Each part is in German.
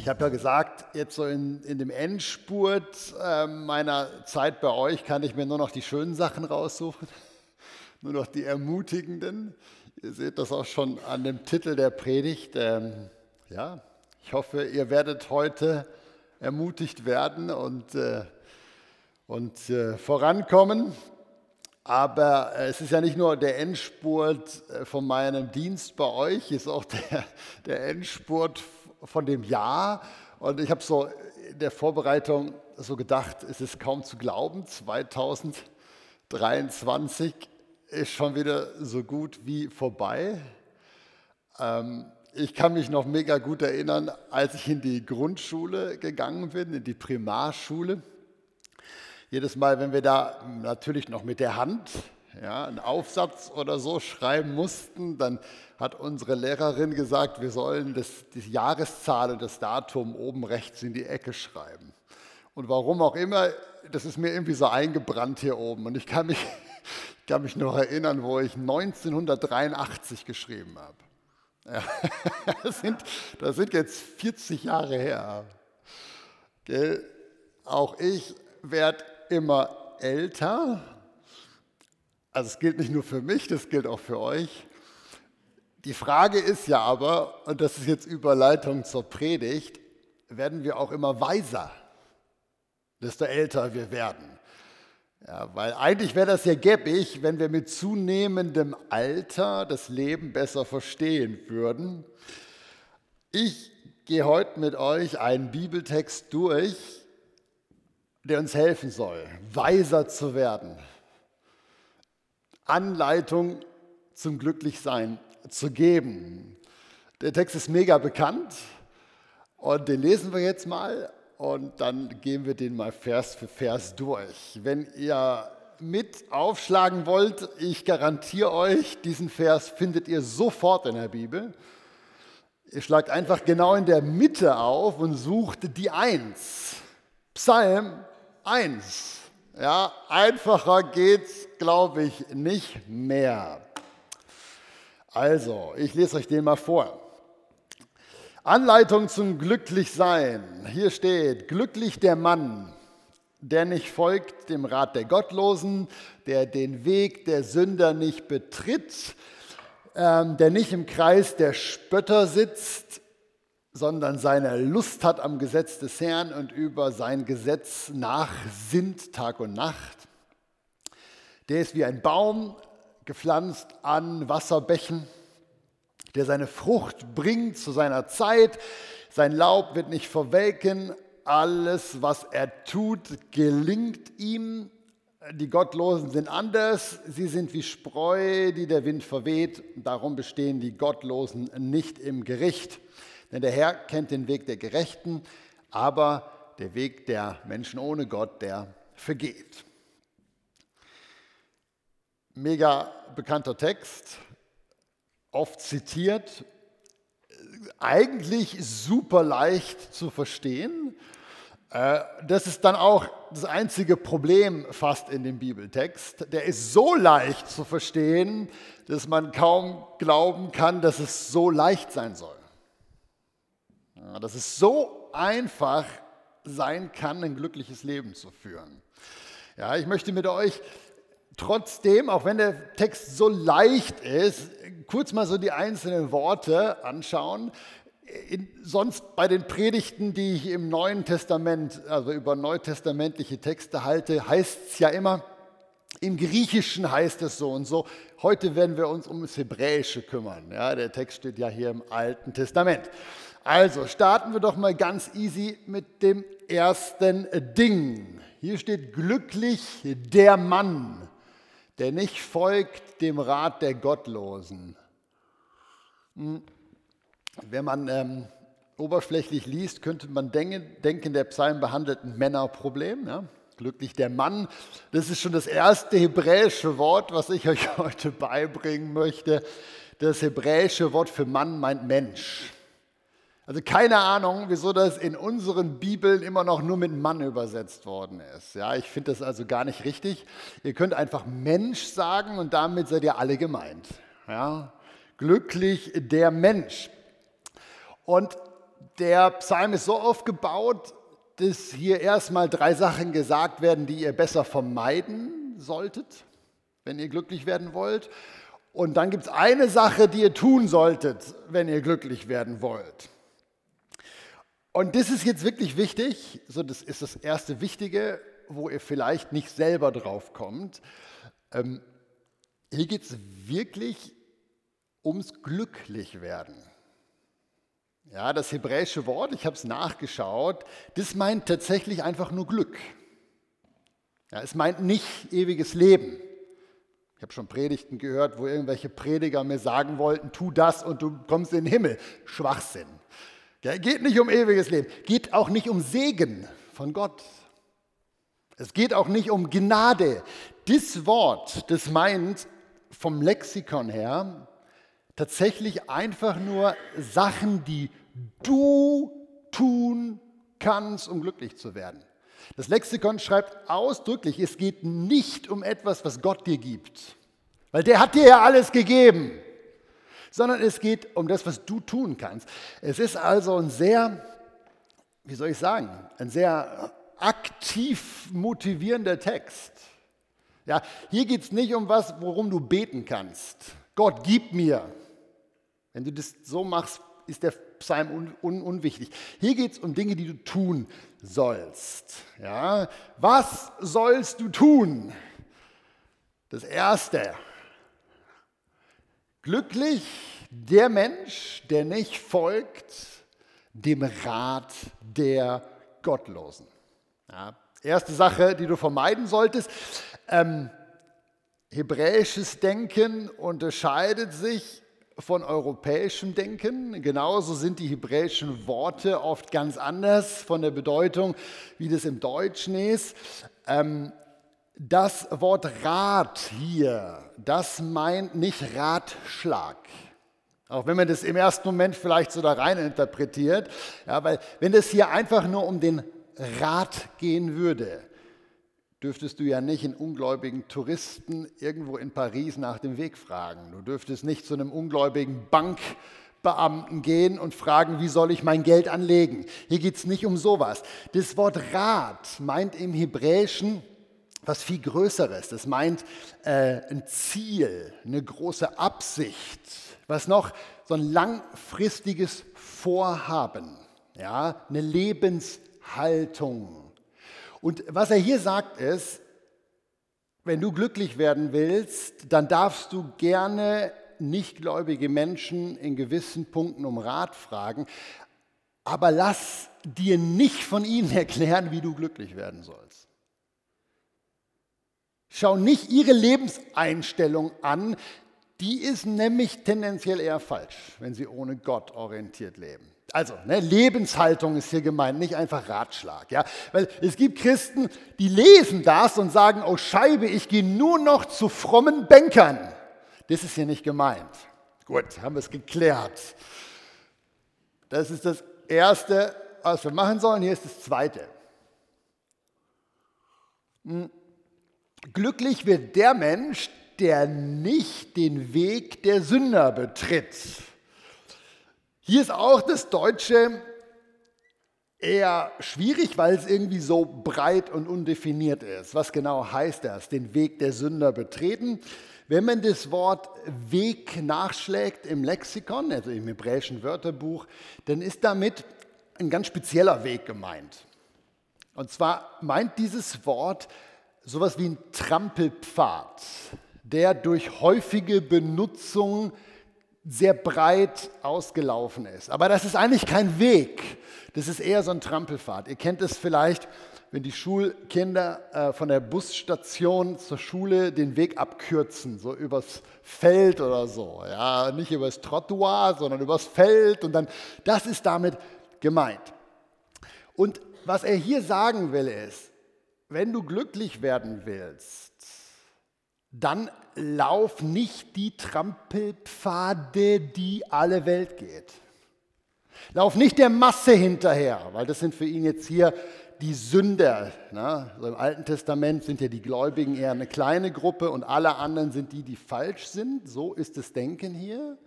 Ich habe ja gesagt, jetzt so in, in dem Endspurt äh, meiner Zeit bei euch kann ich mir nur noch die schönen Sachen raussuchen, nur noch die ermutigenden. Ihr seht das auch schon an dem Titel der Predigt. Ähm, ja, ich hoffe, ihr werdet heute ermutigt werden und, äh, und äh, vorankommen. Aber es ist ja nicht nur der Endspurt äh, von meinem Dienst bei euch, es ist auch der, der Endspurt von dem Jahr. Und ich habe so in der Vorbereitung so gedacht, es ist kaum zu glauben, 2023 ist schon wieder so gut wie vorbei. Ähm, ich kann mich noch mega gut erinnern, als ich in die Grundschule gegangen bin, in die Primarschule. Jedes Mal, wenn wir da natürlich noch mit der Hand ja, einen Aufsatz oder so schreiben mussten, dann hat unsere Lehrerin gesagt, wir sollen das, die Jahreszahl und das Datum oben rechts in die Ecke schreiben. Und warum auch immer, das ist mir irgendwie so eingebrannt hier oben. Und ich kann mich ich kann mich noch erinnern, wo ich 1983 geschrieben habe. Ja, das, sind, das sind jetzt 40 Jahre her. Gell? Auch ich werde immer älter. Also es gilt nicht nur für mich, das gilt auch für euch. Die Frage ist ja aber, und das ist jetzt Überleitung zur Predigt, werden wir auch immer weiser, desto älter wir werden. Ja, weil eigentlich wäre das ja gäbig, wenn wir mit zunehmendem Alter das Leben besser verstehen würden. Ich gehe heute mit euch einen Bibeltext durch, der uns helfen soll, weiser zu werden. Anleitung zum Glücklichsein zu geben. Der Text ist mega bekannt und den lesen wir jetzt mal und dann gehen wir den mal Vers für Vers durch. Wenn ihr mit aufschlagen wollt, ich garantiere euch, diesen Vers findet ihr sofort in der Bibel. Ihr schlagt einfach genau in der Mitte auf und sucht die Eins. Psalm 1. Ja, einfacher geht's, glaube ich, nicht mehr. Also, ich lese euch den mal vor. Anleitung zum Glücklichsein. Hier steht, glücklich der Mann, der nicht folgt dem Rat der Gottlosen, der den Weg der Sünder nicht betritt, ähm, der nicht im Kreis der Spötter sitzt, sondern seine Lust hat am Gesetz des Herrn und über sein Gesetz nachsinnt Tag und Nacht. Der ist wie ein Baum gepflanzt an Wasserbächen der seine Frucht bringt zu seiner Zeit. Sein Laub wird nicht verwelken. Alles, was er tut, gelingt ihm. Die Gottlosen sind anders. Sie sind wie Spreu, die der Wind verweht. Darum bestehen die Gottlosen nicht im Gericht. Denn der Herr kennt den Weg der Gerechten, aber der Weg der Menschen ohne Gott, der vergeht. Mega bekannter Text oft zitiert, eigentlich super leicht zu verstehen. Äh, das ist dann auch das einzige Problem fast in dem Bibeltext. Der ist so leicht zu verstehen, dass man kaum glauben kann, dass es so leicht sein soll. Dass es so einfach sein kann, ein glückliches Leben zu führen. Ja, ich möchte mit euch trotzdem, auch wenn der Text so leicht ist, kurz mal so die einzelnen Worte anschauen. In, sonst bei den Predigten, die ich im Neuen Testament, also über neutestamentliche Texte halte, heißt es ja immer, im Griechischen heißt es so und so. Heute werden wir uns um das Hebräische kümmern. Ja, der Text steht ja hier im Alten Testament. Also starten wir doch mal ganz easy mit dem ersten Ding. Hier steht glücklich der Mann der nicht folgt dem Rat der Gottlosen. Hm. Wenn man ähm, oberflächlich liest, könnte man denken, der Psalm behandelt ein Männerproblem. Ja? Glücklich der Mann. Das ist schon das erste hebräische Wort, was ich euch heute beibringen möchte. Das hebräische Wort für Mann meint Mensch. Also keine Ahnung, wieso das in unseren Bibeln immer noch nur mit Mann übersetzt worden ist. Ja, ich finde das also gar nicht richtig. Ihr könnt einfach Mensch sagen und damit seid ihr alle gemeint. Ja, glücklich der Mensch. Und der Psalm ist so aufgebaut, dass hier erstmal drei Sachen gesagt werden, die ihr besser vermeiden solltet, wenn ihr glücklich werden wollt. Und dann gibt es eine Sache, die ihr tun solltet, wenn ihr glücklich werden wollt. Und das ist jetzt wirklich wichtig, so das ist das erste Wichtige, wo ihr vielleicht nicht selber drauf kommt. Ähm, hier geht es wirklich ums Glücklichwerden. Ja, das hebräische Wort, ich habe es nachgeschaut, das meint tatsächlich einfach nur Glück. Ja, es meint nicht ewiges Leben. Ich habe schon Predigten gehört, wo irgendwelche Prediger mir sagen wollten, tu das und du kommst in den Himmel. Schwachsinn. Geht nicht um ewiges Leben, geht auch nicht um Segen von Gott. Es geht auch nicht um Gnade. Das Wort, das meint vom Lexikon her tatsächlich einfach nur Sachen, die du tun kannst, um glücklich zu werden. Das Lexikon schreibt ausdrücklich, es geht nicht um etwas, was Gott dir gibt, weil der hat dir ja alles gegeben, sondern es geht um das, was du tun kannst. Es ist also ein sehr, wie soll ich sagen, ein sehr aktiv motivierender Text. Ja, hier geht es nicht um was, worum du beten kannst. Gott, gib mir. Wenn du das so machst, ist der Psalm un, un, unwichtig. Hier geht es um Dinge, die du tun sollst. Ja? Was sollst du tun? Das Erste. Glücklich der Mensch, der nicht folgt dem Rat der Gottlosen. Ja, erste Sache, die du vermeiden solltest. Ähm, hebräisches Denken unterscheidet sich von europäischem Denken. Genauso sind die hebräischen Worte oft ganz anders von der Bedeutung, wie das im Deutschen ist. Ähm, das Wort Rat hier, das meint nicht Ratschlag. Auch wenn man das im ersten Moment vielleicht so da rein interpretiert. Ja, weil wenn es hier einfach nur um den Rat gehen würde, dürftest du ja nicht einen ungläubigen Touristen irgendwo in Paris nach dem Weg fragen. Du dürftest nicht zu einem ungläubigen Bankbeamten gehen und fragen, wie soll ich mein Geld anlegen. Hier geht es nicht um sowas. Das Wort Rat meint im Hebräischen was viel Größeres. Das meint äh, ein Ziel, eine große Absicht, was noch so ein langfristiges Vorhaben, ja, eine Lebenshaltung. Und was er hier sagt ist, wenn du glücklich werden willst, dann darfst du gerne nichtgläubige Menschen in gewissen Punkten um Rat fragen, aber lass dir nicht von ihnen erklären, wie du glücklich werden sollst. Schau nicht ihre Lebenseinstellung an, die ist nämlich tendenziell eher falsch, wenn sie ohne Gott orientiert leben. Also, ne, Lebenshaltung ist hier gemeint, nicht einfach Ratschlag. Ja? Weil es gibt Christen, die lesen das und sagen, oh Scheibe, ich gehe nur noch zu frommen Bankern. Das ist hier nicht gemeint. Gut, haben wir es geklärt. Das ist das Erste, was wir machen sollen. Hier ist das Zweite. Hm. Glücklich wird der Mensch, der nicht den Weg der Sünder betritt. Hier ist auch das Deutsche eher schwierig, weil es irgendwie so breit und undefiniert ist. Was genau heißt das? Den Weg der Sünder betreten. Wenn man das Wort Weg nachschlägt im Lexikon, also im hebräischen Wörterbuch, dann ist damit ein ganz spezieller Weg gemeint. Und zwar meint dieses Wort sowas wie ein Trampelpfad, der durch häufige Benutzung sehr breit ausgelaufen ist. Aber das ist eigentlich kein Weg, das ist eher so ein Trampelpfad. Ihr kennt es vielleicht, wenn die Schulkinder äh, von der Busstation zur Schule den Weg abkürzen, so übers Feld oder so. Ja, nicht übers Trottoir, sondern übers Feld. Und dann, das ist damit gemeint. Und was er hier sagen will ist, wenn du glücklich werden willst, dann lauf nicht die Trampelpfade, die alle Welt geht. Lauf nicht der Masse hinterher, weil das sind für ihn jetzt hier die Sünder. Ne? Also Im Alten Testament sind ja die Gläubigen eher eine kleine Gruppe und alle anderen sind die, die falsch sind. So ist das Denken hier.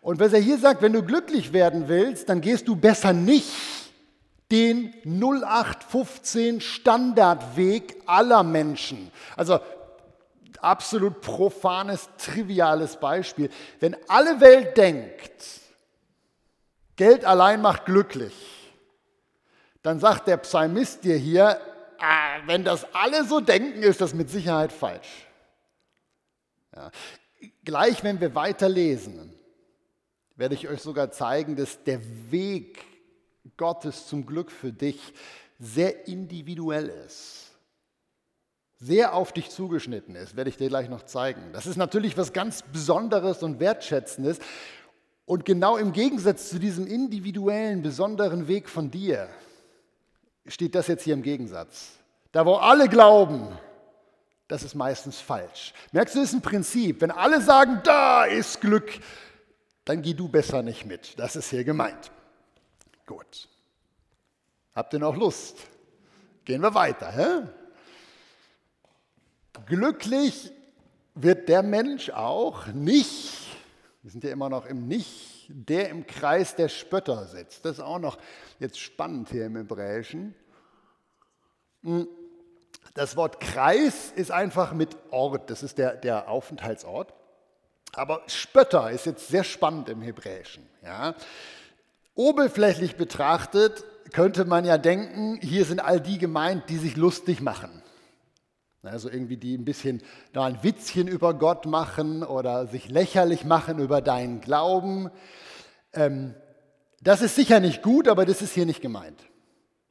Und was er hier sagt, wenn du glücklich werden willst, dann gehst du besser nicht den 0815 Standardweg aller Menschen. Also absolut profanes, triviales Beispiel. Wenn alle Welt denkt, Geld allein macht glücklich, dann sagt der Psalmist dir hier, ah, wenn das alle so denken, ist das mit Sicherheit falsch. Ja. Gleich, wenn wir weiterlesen, werde ich euch sogar zeigen, dass der Weg Gottes zum Glück für dich sehr individuell ist, sehr auf dich zugeschnitten ist, werde ich dir gleich noch zeigen. Das ist natürlich was ganz Besonderes und Wertschätzendes. Und genau im Gegensatz zu diesem individuellen, besonderen Weg von dir steht das jetzt hier im Gegensatz. Da, wo alle glauben, das ist meistens falsch. Merkst du, das ist ein Prinzip. Wenn alle sagen, da ist Glück, dann geh du besser nicht mit. Das ist hier gemeint. Gut. Habt ihr noch Lust? Gehen wir weiter. Hä? Glücklich wird der Mensch auch nicht, wir sind ja immer noch im Nicht, der im Kreis der Spötter sitzt. Das ist auch noch jetzt spannend hier im Hebräischen. Hm. Das Wort Kreis ist einfach mit Ort, das ist der, der Aufenthaltsort. Aber Spötter ist jetzt sehr spannend im Hebräischen. Ja. Oberflächlich betrachtet könnte man ja denken, hier sind all die gemeint, die sich lustig machen. Also irgendwie die ein bisschen da ein Witzchen über Gott machen oder sich lächerlich machen über deinen Glauben. Ähm, das ist sicher nicht gut, aber das ist hier nicht gemeint.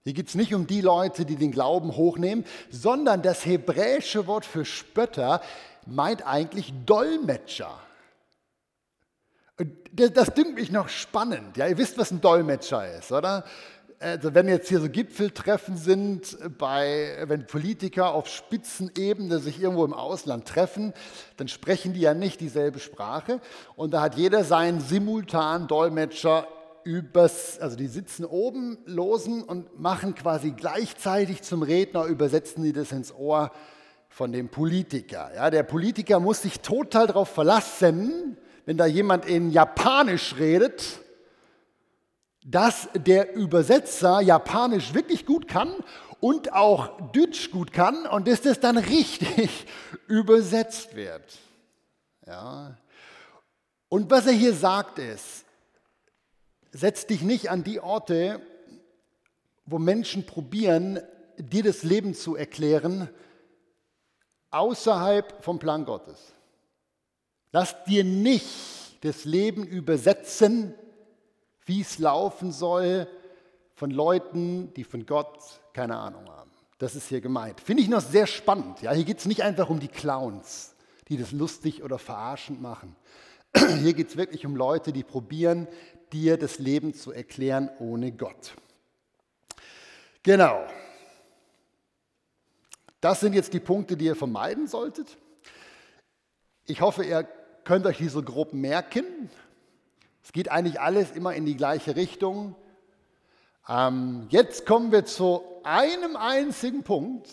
Hier geht es nicht um die Leute, die den Glauben hochnehmen, sondern das hebräische Wort für Spötter meint eigentlich Dolmetscher. Das dünkt mich noch spannend. Ja, ihr wisst, was ein Dolmetscher ist, oder? Also wenn jetzt hier so Gipfeltreffen sind, bei, wenn Politiker auf Spitzenebene sich irgendwo im Ausland treffen, dann sprechen die ja nicht dieselbe Sprache. Und da hat jeder seinen simultanen Dolmetscher übers, also die sitzen oben, losen und machen quasi gleichzeitig zum Redner, übersetzen die das ins Ohr von dem Politiker. Ja, der Politiker muss sich total darauf verlassen, wenn da jemand in Japanisch redet, dass der Übersetzer Japanisch wirklich gut kann und auch Deutsch gut kann und dass das dann richtig übersetzt wird. Ja. Und was er hier sagt ist, setz dich nicht an die Orte, wo Menschen probieren, dir das Leben zu erklären, außerhalb vom Plan Gottes. Lass dir nicht das Leben übersetzen, wie es laufen soll, von Leuten, die von Gott keine Ahnung haben. Das ist hier gemeint. Finde ich noch sehr spannend. Ja, hier geht es nicht einfach um die Clowns, die das lustig oder verarschend machen. Hier geht es wirklich um Leute, die probieren, dir das Leben zu erklären ohne Gott. Genau. Das sind jetzt die Punkte, die ihr vermeiden solltet. Ich hoffe, ihr könnt euch diese grob merken. Es geht eigentlich alles immer in die gleiche Richtung. Ähm, jetzt kommen wir zu einem einzigen Punkt.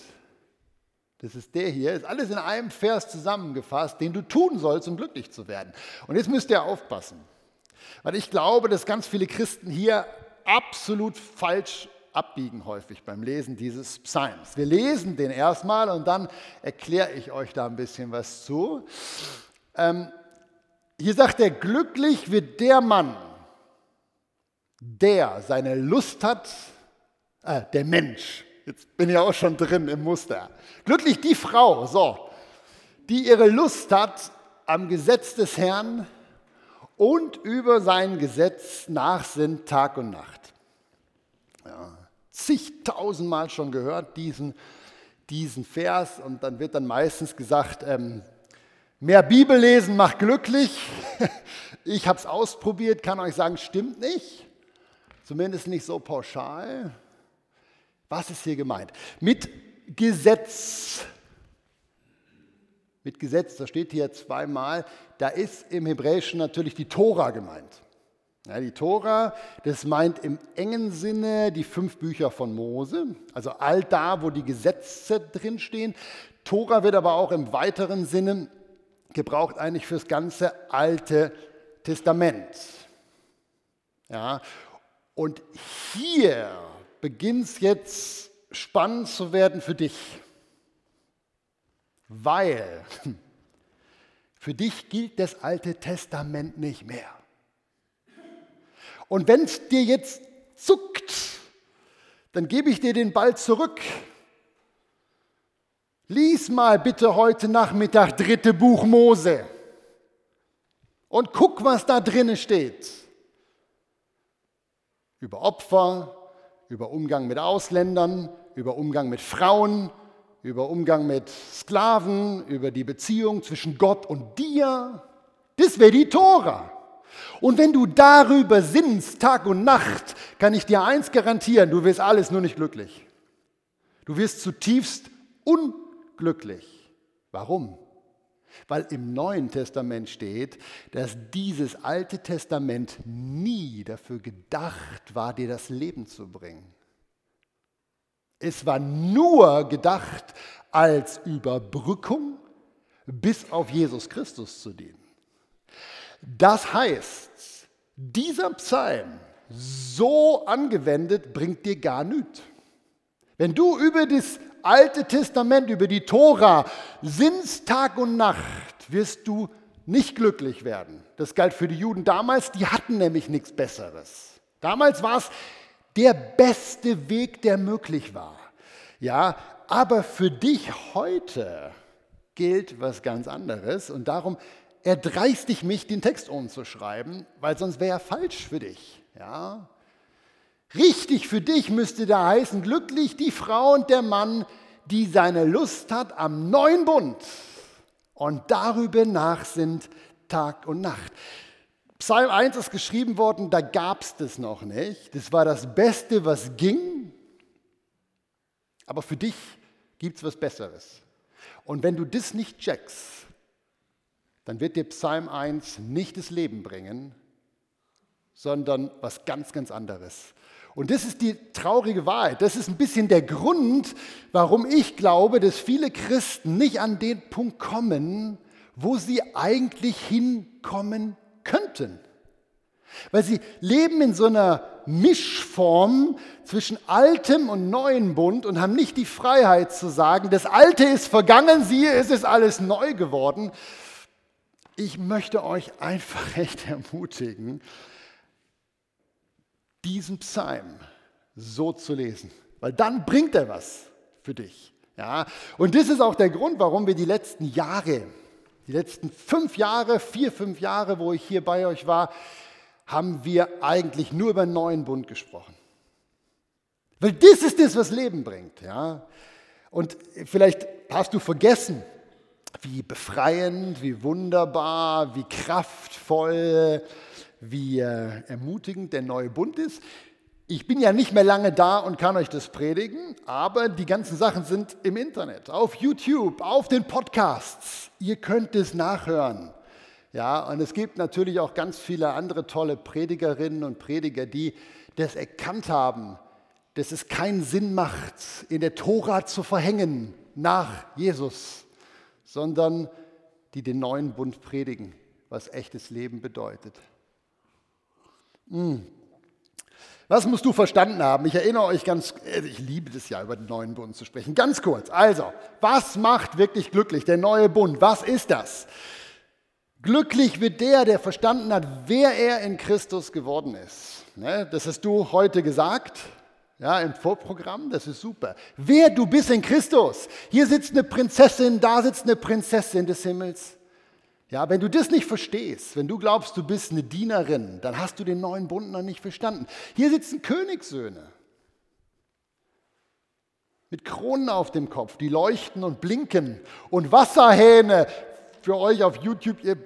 Das ist der hier, ist alles in einem Vers zusammengefasst, den du tun sollst, um glücklich zu werden. Und jetzt müsst ihr aufpassen, weil ich glaube, dass ganz viele Christen hier absolut falsch abbiegen häufig beim Lesen dieses Psalms. Wir lesen den erstmal und dann erkläre ich euch da ein bisschen was zu. Ähm, hier sagt er, glücklich wird der Mann, der seine Lust hat, äh, der Mensch, jetzt bin ich auch schon drin im Muster, glücklich die Frau, so, die ihre Lust hat am Gesetz des Herrn und über sein Gesetz nachsinnt Tag und Nacht. Ja, zigtausendmal schon gehört diesen, diesen Vers und dann wird dann meistens gesagt, ähm, Mehr Bibel lesen macht glücklich. Ich habe es ausprobiert, kann euch sagen, stimmt nicht. zumindest nicht so pauschal. Was ist hier gemeint? Mit Gesetz. Mit Gesetz, das steht hier zweimal, da ist im Hebräischen natürlich die Tora gemeint. Ja, die Tora, das meint im engen Sinne die fünf Bücher von Mose, also all da, wo die Gesetze drinstehen. Tora wird aber auch im weiteren Sinne gebraucht eigentlich fürs ganze Alte Testament. Ja, und hier beginnt es jetzt spannend zu werden für dich, weil für dich gilt das Alte Testament nicht mehr. Und wenn es dir jetzt zuckt, dann gebe ich dir den Ball zurück. Lies mal bitte heute Nachmittag dritte Buch Mose und guck, was da drinnen steht. Über Opfer, über Umgang mit Ausländern, über Umgang mit Frauen, über Umgang mit Sklaven, über die Beziehung zwischen Gott und dir. Das wäre die Tora. Und wenn du darüber sinnst, Tag und Nacht, kann ich dir eins garantieren, du wirst alles nur nicht glücklich. Du wirst zutiefst unglücklich. Warum? Weil im Neuen Testament steht, dass dieses Alte Testament nie dafür gedacht war, dir das Leben zu bringen. Es war nur gedacht als Überbrückung, bis auf Jesus Christus zu dienen. Das heißt, dieser Psalm so angewendet bringt dir gar nichts. Wenn du über das Alte Testament, über die Tora sinnst Tag und Nacht, wirst du nicht glücklich werden. Das galt für die Juden damals, die hatten nämlich nichts Besseres. Damals war es der beste Weg, der möglich war. Ja, aber für dich heute gilt was ganz anderes und darum erdreiste ich mich, den Text umzuschreiben, weil sonst wäre er falsch für dich. Ja? Richtig für dich müsste da heißen, glücklich die Frau und der Mann, die seine Lust hat am neuen Bund und darüber nach sind Tag und Nacht. Psalm 1 ist geschrieben worden, da gab es das noch nicht. Das war das Beste, was ging. Aber für dich gibt es was Besseres. Und wenn du das nicht checkst, dann wird dir Psalm 1 nicht das Leben bringen, sondern was ganz, ganz anderes. Und das ist die traurige Wahrheit. Das ist ein bisschen der Grund, warum ich glaube, dass viele Christen nicht an den Punkt kommen, wo sie eigentlich hinkommen könnten. Weil sie leben in so einer Mischform zwischen altem und neuen Bund und haben nicht die Freiheit zu sagen, das Alte ist vergangen, siehe, es ist alles neu geworden, ich möchte euch einfach echt ermutigen, diesen Psalm so zu lesen, weil dann bringt er was für dich. Ja? Und das ist auch der Grund, warum wir die letzten Jahre, die letzten fünf Jahre, vier, fünf Jahre, wo ich hier bei euch war, haben wir eigentlich nur über einen neuen Bund gesprochen. Weil das ist das, was Leben bringt. Ja? Und vielleicht hast du vergessen, wie befreiend, wie wunderbar, wie kraftvoll, wie äh, ermutigend der neue Bund ist. Ich bin ja nicht mehr lange da und kann euch das predigen, aber die ganzen Sachen sind im Internet, auf YouTube, auf den Podcasts. Ihr könnt es nachhören. Ja, und es gibt natürlich auch ganz viele andere tolle Predigerinnen und Prediger, die das erkannt haben, dass es keinen Sinn macht, in der Tora zu verhängen nach Jesus sondern die den neuen Bund predigen, was echtes Leben bedeutet. Hm. Was musst du verstanden haben? Ich erinnere euch ganz, äh, ich liebe das ja, über den neuen Bund zu sprechen. Ganz kurz. Also, was macht wirklich glücklich? Der neue Bund, was ist das? Glücklich wird der, der verstanden hat, wer er in Christus geworden ist. Ne, das hast du heute gesagt ja, im Vorprogramm, das ist super. Wer du bist in Christus. Hier sitzt eine Prinzessin, da sitzt eine Prinzessin des Himmels. Ja, wenn du das nicht verstehst, wenn du glaubst, du bist eine Dienerin, dann hast du den neuen Bund noch nicht verstanden. Hier sitzen Königssöhne mit Kronen auf dem Kopf, die leuchten und blinken und Wasserhähne für euch auf YouTube. Ihr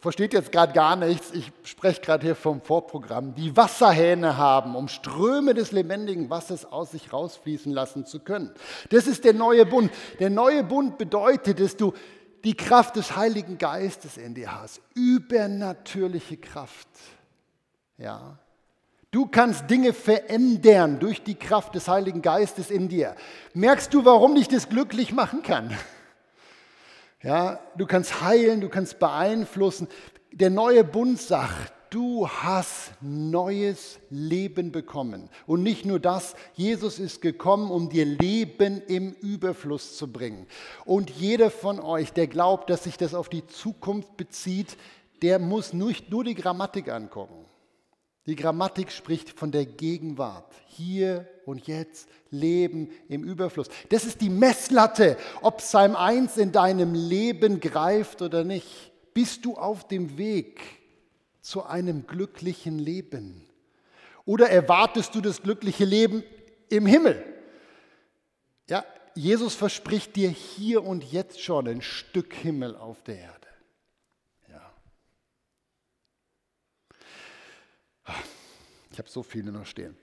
versteht jetzt gerade gar nichts, ich spreche gerade hier vom Vorprogramm, die Wasserhähne haben, um Ströme des lebendigen Wassers aus sich rausfließen lassen zu können. Das ist der neue Bund. Der neue Bund bedeutet, dass du die Kraft des Heiligen Geistes in dir hast, übernatürliche Kraft. Ja. Du kannst Dinge verändern durch die Kraft des Heiligen Geistes in dir. Merkst du, warum dich das glücklich machen kann? Ja, du kannst heilen, du kannst beeinflussen. Der neue Bund sagt, du hast neues Leben bekommen. Und nicht nur das, Jesus ist gekommen, um dir Leben im Überfluss zu bringen. Und jeder von euch, der glaubt, dass sich das auf die Zukunft bezieht, der muss nicht nur die Grammatik angucken. Die Grammatik spricht von der Gegenwart. Hier und jetzt Leben im Überfluss. Das ist die Messlatte, ob Psalm 1 in deinem Leben greift oder nicht. Bist du auf dem Weg zu einem glücklichen Leben? Oder erwartest du das glückliche Leben im Himmel? Ja, Jesus verspricht dir hier und jetzt schon ein Stück Himmel auf der Erde. Ich habe so viele noch stehen.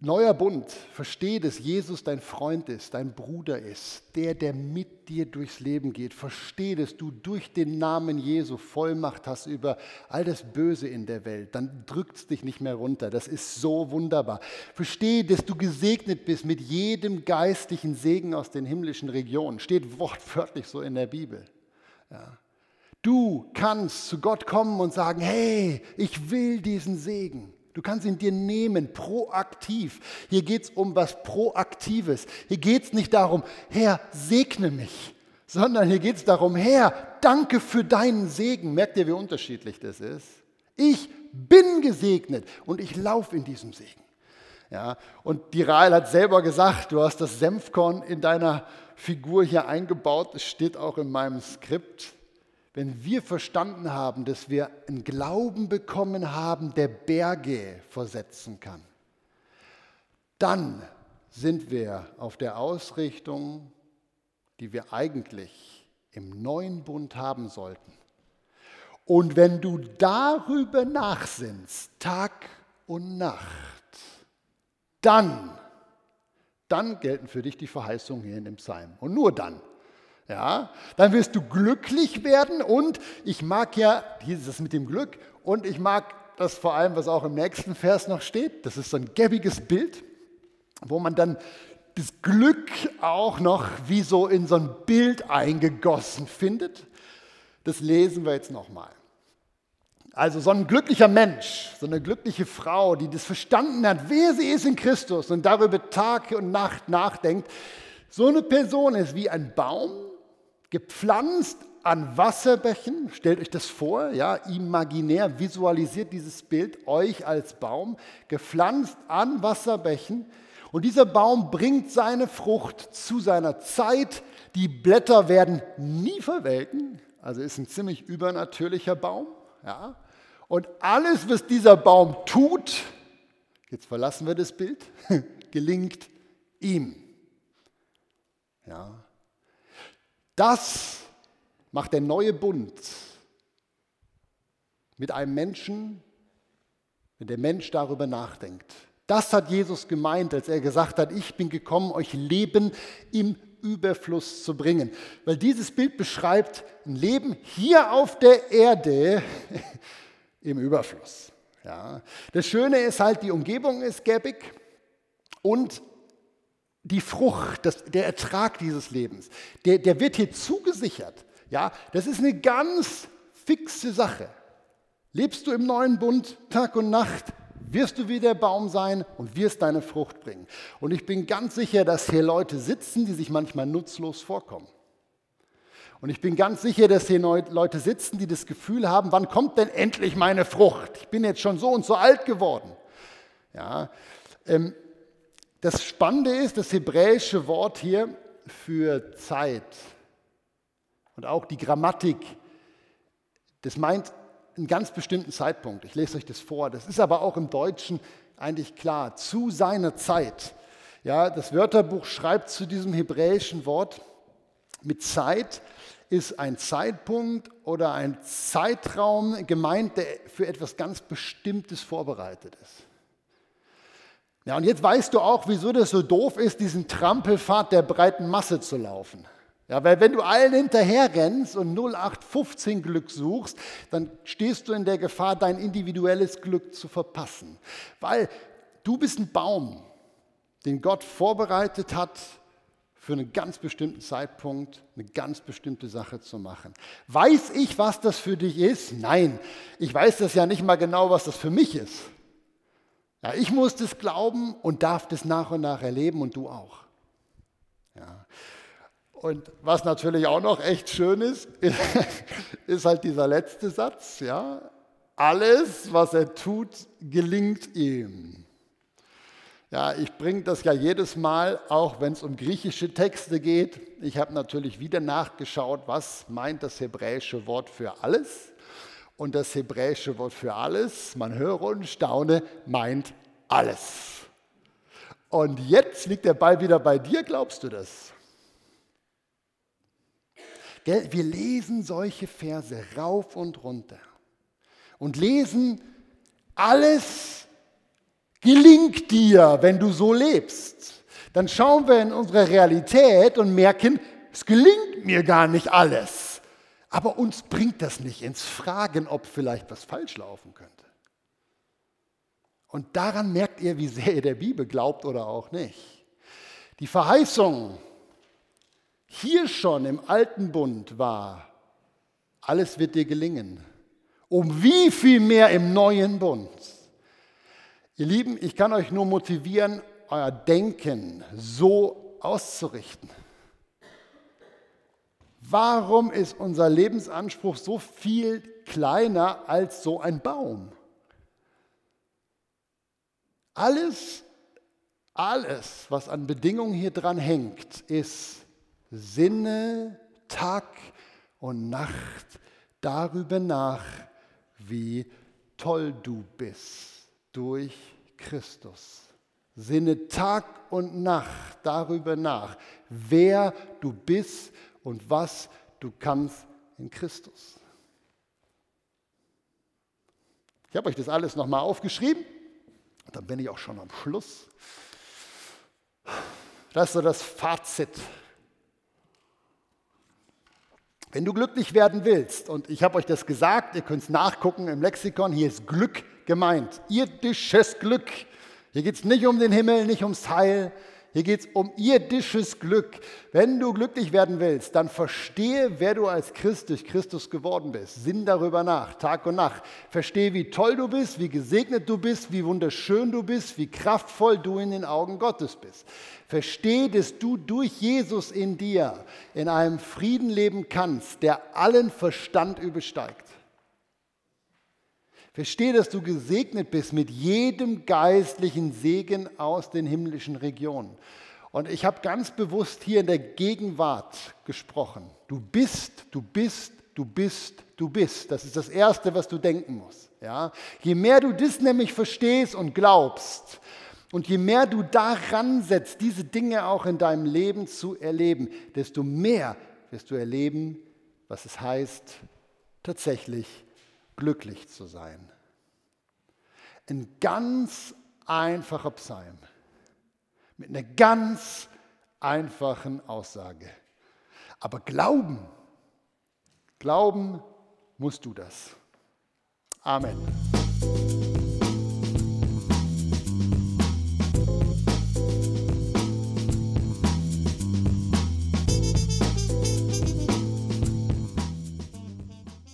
Neuer Bund, verstehe, dass Jesus dein Freund ist, dein Bruder ist, der, der mit dir durchs Leben geht. Verstehe, dass du durch den Namen Jesu Vollmacht hast über all das Böse in der Welt. Dann drückt es dich nicht mehr runter. Das ist so wunderbar. Verstehe, dass du gesegnet bist mit jedem geistlichen Segen aus den himmlischen Regionen. Steht wortwörtlich so in der Bibel. Ja. Du kannst zu Gott kommen und sagen, hey, ich will diesen Segen. Du kannst ihn dir nehmen, proaktiv. Hier geht es um was Proaktives. Hier geht es nicht darum, Herr, segne mich, sondern hier geht es darum, Herr, danke für deinen Segen. Merkt ihr, wie unterschiedlich das ist? Ich bin gesegnet und ich laufe in diesem Segen. Ja, und die Rahel hat selber gesagt, du hast das Senfkorn in deiner Figur hier eingebaut. Es steht auch in meinem Skript wenn wir verstanden haben, dass wir einen Glauben bekommen haben, der Berge versetzen kann, dann sind wir auf der Ausrichtung, die wir eigentlich im neuen Bund haben sollten. Und wenn du darüber nachsinnst, Tag und Nacht, dann, dann gelten für dich die Verheißungen hier in dem Psalm. Und nur dann ja, dann wirst du glücklich werden und ich mag ja dieses mit dem Glück und ich mag das vor allem, was auch im nächsten Vers noch steht. Das ist so ein gäbiges Bild, wo man dann das Glück auch noch wie so in so ein Bild eingegossen findet. Das lesen wir jetzt nochmal. Also so ein glücklicher Mensch, so eine glückliche Frau, die das verstanden hat, wer sie ist in Christus und darüber Tag und Nacht nachdenkt, so eine Person ist wie ein Baum, gepflanzt an Wasserbächen. Stellt euch das vor, ja, imaginär visualisiert dieses Bild euch als Baum, gepflanzt an Wasserbächen. Und dieser Baum bringt seine Frucht zu seiner Zeit. Die Blätter werden nie verwelken, also ist ein ziemlich übernatürlicher Baum. Ja. Und alles, was dieser Baum tut, jetzt verlassen wir das Bild, gelingt ihm. Ja. Das macht der neue Bund mit einem Menschen, wenn der Mensch darüber nachdenkt. Das hat Jesus gemeint, als er gesagt hat, ich bin gekommen, euch Leben im Überfluss zu bringen. Weil dieses Bild beschreibt ein Leben hier auf der Erde im Überfluss. Ja. Das Schöne ist halt, die Umgebung ist gäbig und die Frucht, das, der Ertrag dieses Lebens, der, der wird hier zugesichert. Ja, das ist eine ganz fixe Sache. Lebst du im neuen Bund Tag und Nacht, wirst du wie der Baum sein und wirst deine Frucht bringen. Und ich bin ganz sicher, dass hier Leute sitzen, die sich manchmal nutzlos vorkommen. Und ich bin ganz sicher, dass hier Leute sitzen, die das Gefühl haben, wann kommt denn endlich meine Frucht? Ich bin jetzt schon so und so alt geworden. Ja, ähm, das Spannende ist, das hebräische Wort hier für Zeit und auch die Grammatik, das meint einen ganz bestimmten Zeitpunkt. Ich lese euch das vor. Das ist aber auch im Deutschen eigentlich klar. Zu seiner Zeit. Ja, das Wörterbuch schreibt zu diesem hebräischen Wort, Mit Zeit ist ein Zeitpunkt oder ein Zeitraum gemeint, der für etwas ganz Bestimmtes vorbereitet ist. Ja, und jetzt weißt du auch, wieso das so doof ist, diesen Trampelpfad der breiten Masse zu laufen. Ja, weil wenn du allen hinterher rennst und 0815 Glück suchst, dann stehst du in der Gefahr, dein individuelles Glück zu verpassen. Weil du bist ein Baum, den Gott vorbereitet hat, für einen ganz bestimmten Zeitpunkt eine ganz bestimmte Sache zu machen. Weiß ich, was das für dich ist? Nein, ich weiß das ja nicht mal genau, was das für mich ist. Ja, ich muss das glauben und darf das nach und nach erleben und du auch. Ja. Und was natürlich auch noch echt schön ist, ist halt dieser letzte Satz. Ja? Alles, was er tut, gelingt ihm. Ja, ich bringe das ja jedes Mal, auch wenn es um griechische Texte geht. Ich habe natürlich wieder nachgeschaut, was meint das hebräische Wort für alles. Und das hebräische Wort für alles, man höre und staune, meint alles. Und jetzt liegt der Ball wieder bei dir, glaubst du das? Wir lesen solche Verse rauf und runter und lesen, alles gelingt dir, wenn du so lebst. Dann schauen wir in unsere Realität und merken, es gelingt mir gar nicht alles. Aber uns bringt das nicht ins Fragen, ob vielleicht was falsch laufen könnte. Und daran merkt ihr, wie sehr ihr der Bibel glaubt oder auch nicht. Die Verheißung hier schon im alten Bund war, alles wird dir gelingen. Um wie viel mehr im neuen Bund? Ihr Lieben, ich kann euch nur motivieren, euer Denken so auszurichten. Warum ist unser Lebensanspruch so viel kleiner als so ein Baum? Alles, alles, was an Bedingungen hier dran hängt, ist Sinne Tag und Nacht darüber nach, wie toll du bist durch Christus. Sinne Tag und Nacht darüber nach, wer du bist und was du kannst in Christus. Ich habe euch das alles nochmal aufgeschrieben. Dann bin ich auch schon am Schluss. Das ist so das Fazit wenn du glücklich werden willst, und ich habe euch das gesagt, ihr könnt es nachgucken im Lexikon, hier ist Glück gemeint, irdisches Glück. Hier geht es nicht um den Himmel, nicht ums Heil, hier geht es um irdisches Glück. Wenn du glücklich werden willst, dann verstehe, wer du als Christ durch Christus geworden bist. Sinn darüber nach, Tag und Nacht. Verstehe, wie toll du bist, wie gesegnet du bist, wie wunderschön du bist, wie kraftvoll du in den Augen Gottes bist. Verstehe, dass du durch Jesus in dir in einem Frieden leben kannst, der allen Verstand übersteigt. Verstehe, dass du gesegnet bist mit jedem geistlichen Segen aus den himmlischen Regionen. Und ich habe ganz bewusst hier in der Gegenwart gesprochen. Du bist, du bist, du bist, du bist. Das ist das Erste, was du denken musst. Ja? Je mehr du das nämlich verstehst und glaubst, und je mehr du daran setzt, diese Dinge auch in deinem Leben zu erleben, desto mehr wirst du erleben, was es heißt, tatsächlich glücklich zu sein. Ein ganz einfacher Psalm mit einer ganz einfachen Aussage. Aber glauben, glauben musst du das. Amen.